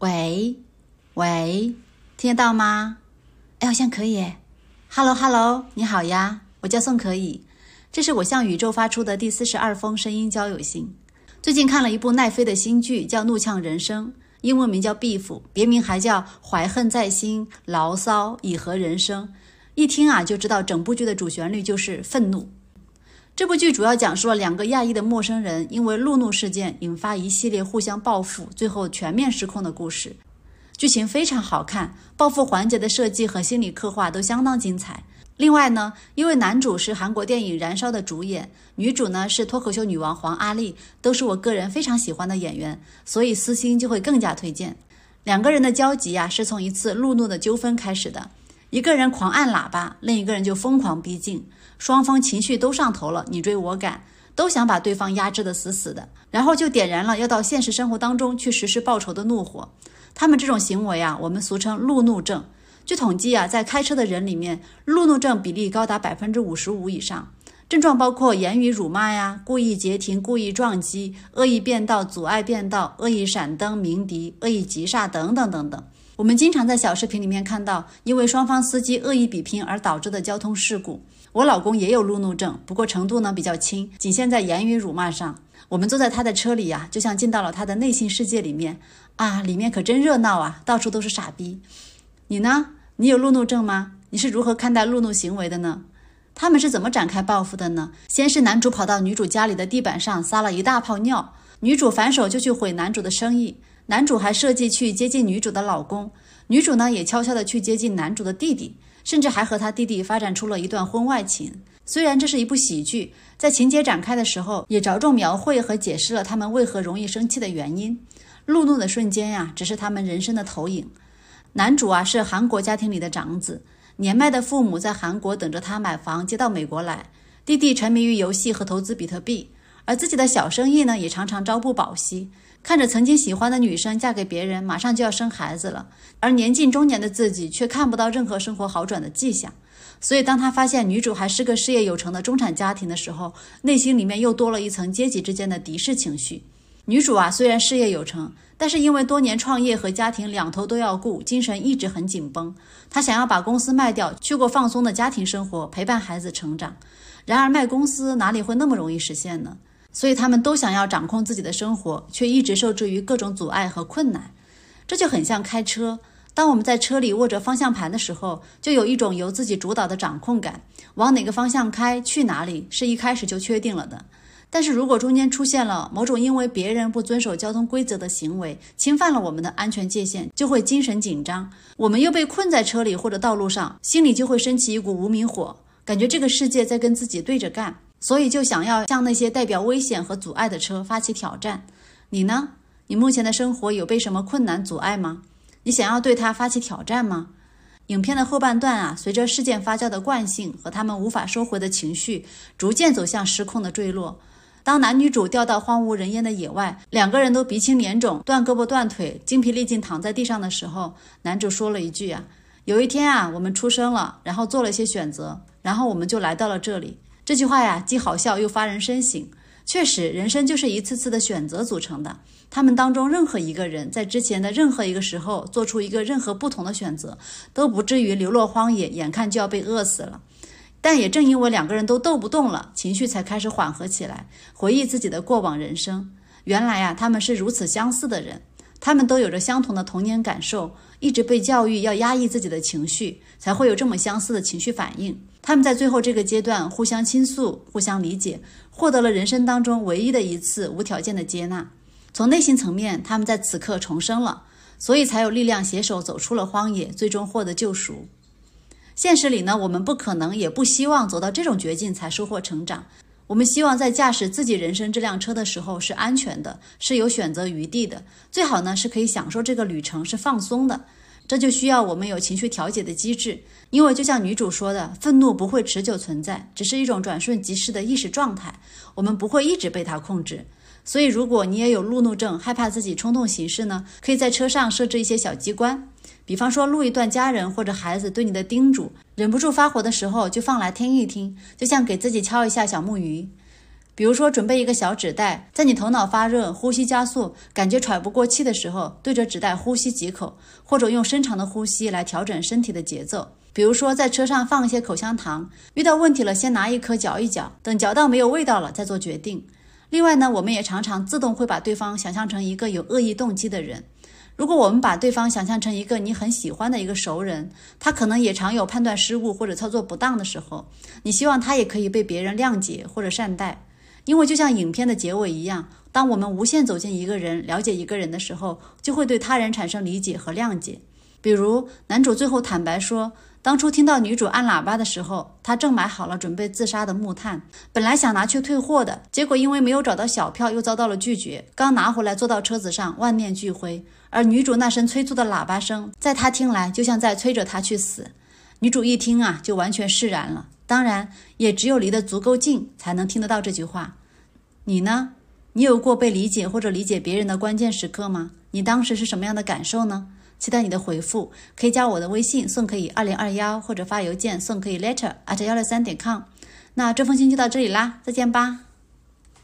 喂，喂，听得到吗？哎，好像可以。Hello，Hello，你好呀，我叫宋可以，这是我向宇宙发出的第四十二封声音交友信。最近看了一部奈飞的新剧，叫《怒呛人生》，英文名叫《Beef》，别名还叫《怀恨在心》，牢骚以和人生。一听啊，就知道整部剧的主旋律就是愤怒。这部剧主要讲述了两个亚裔的陌生人因为路怒事件引发一系列互相报复，最后全面失控的故事。剧情非常好看，报复环节的设计和心理刻画都相当精彩。另外呢，因为男主是韩国电影《燃烧》的主演，女主呢是脱口秀女王黄阿丽，都是我个人非常喜欢的演员，所以私心就会更加推荐。两个人的交集呀，是从一次路怒的纠纷开始的。一个人狂按喇叭，另一个人就疯狂逼近，双方情绪都上头了，你追我赶，都想把对方压制得死死的，然后就点燃了要到现实生活当中去实施报仇的怒火。他们这种行为啊，我们俗称路怒症。据统计啊，在开车的人里面，路怒症比例高达百分之五十五以上。症状包括言语辱骂呀、故意截停、故意撞击、恶意变道、阻碍变道、恶意闪灯、鸣笛、恶意急刹等等等等。我们经常在小视频里面看到，因为双方司机恶意比拼而导致的交通事故。我老公也有路怒症，不过程度呢比较轻，仅限在言语辱骂上。我们坐在他的车里呀，就像进到了他的内心世界里面啊，里面可真热闹啊，到处都是傻逼。你呢？你有路怒症吗？你是如何看待路怒行为的呢？他们是怎么展开报复的呢？先是男主跑到女主家里的地板上撒了一大泡尿，女主反手就去毁男主的生意。男主还设计去接近女主的老公，女主呢也悄悄地去接近男主的弟弟，甚至还和他弟弟发展出了一段婚外情。虽然这是一部喜剧，在情节展开的时候，也着重描绘和解释了他们为何容易生气的原因。路怒的瞬间呀，只是他们人生的投影。男主啊是韩国家庭里的长子，年迈的父母在韩国等着他买房接到美国来。弟弟沉迷于游戏和投资比特币，而自己的小生意呢也常常朝不保夕。看着曾经喜欢的女生嫁给别人，马上就要生孩子了，而年近中年的自己却看不到任何生活好转的迹象。所以，当他发现女主还是个事业有成的中产家庭的时候，内心里面又多了一层阶级之间的敌视情绪。女主啊，虽然事业有成，但是因为多年创业和家庭两头都要顾，精神一直很紧绷。她想要把公司卖掉，去过放松的家庭生活，陪伴孩子成长。然而，卖公司哪里会那么容易实现呢？所以他们都想要掌控自己的生活，却一直受制于各种阻碍和困难。这就很像开车，当我们在车里握着方向盘的时候，就有一种由自己主导的掌控感，往哪个方向开，去哪里，是一开始就确定了的。但是如果中间出现了某种因为别人不遵守交通规则的行为，侵犯了我们的安全界限，就会精神紧张。我们又被困在车里或者道路上，心里就会升起一股无名火，感觉这个世界在跟自己对着干。所以就想要向那些代表危险和阻碍的车发起挑战。你呢？你目前的生活有被什么困难阻碍吗？你想要对它发起挑战吗？影片的后半段啊，随着事件发酵的惯性和他们无法收回的情绪，逐渐走向失控的坠落。当男女主掉到荒无人烟的野外，两个人都鼻青脸肿、断胳膊断腿、精疲力尽躺在地上的时候，男主说了一句啊：“有一天啊，我们出生了，然后做了一些选择，然后我们就来到了这里。”这句话呀，既好笑又发人深省。确实，人生就是一次次的选择组成的。他们当中任何一个人，在之前的任何一个时候做出一个任何不同的选择，都不至于流落荒野，眼看就要被饿死了。但也正因为两个人都斗不动了，情绪才开始缓和起来，回忆自己的过往人生。原来呀，他们是如此相似的人。他们都有着相同的童年感受，一直被教育要压抑自己的情绪，才会有这么相似的情绪反应。他们在最后这个阶段互相倾诉、互相理解，获得了人生当中唯一的一次无条件的接纳。从内心层面，他们在此刻重生了，所以才有力量携手走出了荒野，最终获得救赎。现实里呢，我们不可能也不希望走到这种绝境才收获成长。我们希望在驾驶自己人生这辆车的时候是安全的，是有选择余地的，最好呢是可以享受这个旅程，是放松的。这就需要我们有情绪调节的机制，因为就像女主说的，愤怒不会持久存在，只是一种转瞬即逝的意识状态，我们不会一直被它控制。所以，如果你也有路怒症，害怕自己冲动行事呢，可以在车上设置一些小机关，比方说录一段家人或者孩子对你的叮嘱，忍不住发火的时候就放来听一听，就像给自己敲一下小木鱼。比如说，准备一个小纸袋，在你头脑发热、呼吸加速、感觉喘不过气的时候，对着纸袋呼吸几口，或者用深长的呼吸来调整身体的节奏。比如说，在车上放一些口香糖，遇到问题了，先拿一颗嚼一嚼，等嚼到没有味道了再做决定。另外呢，我们也常常自动会把对方想象成一个有恶意动机的人。如果我们把对方想象成一个你很喜欢的一个熟人，他可能也常有判断失误或者操作不当的时候，你希望他也可以被别人谅解或者善待。因为就像影片的结尾一样，当我们无限走进一个人、了解一个人的时候，就会对他人产生理解和谅解。比如，男主最后坦白说，当初听到女主按喇叭的时候，他正买好了准备自杀的木炭，本来想拿去退货的，结果因为没有找到小票，又遭到了拒绝。刚拿回来，坐到车子上，万念俱灰。而女主那声催促的喇叭声，在他听来，就像在催着他去死。女主一听啊，就完全释然了。当然，也只有离得足够近，才能听得到这句话。你呢？你有过被理解或者理解别人的关键时刻吗？你当时是什么样的感受呢？期待你的回复，可以加我的微信送可以二零二幺，或者发邮件送可以 letter at 幺六三点 com。那这封信就到这里啦，再见吧。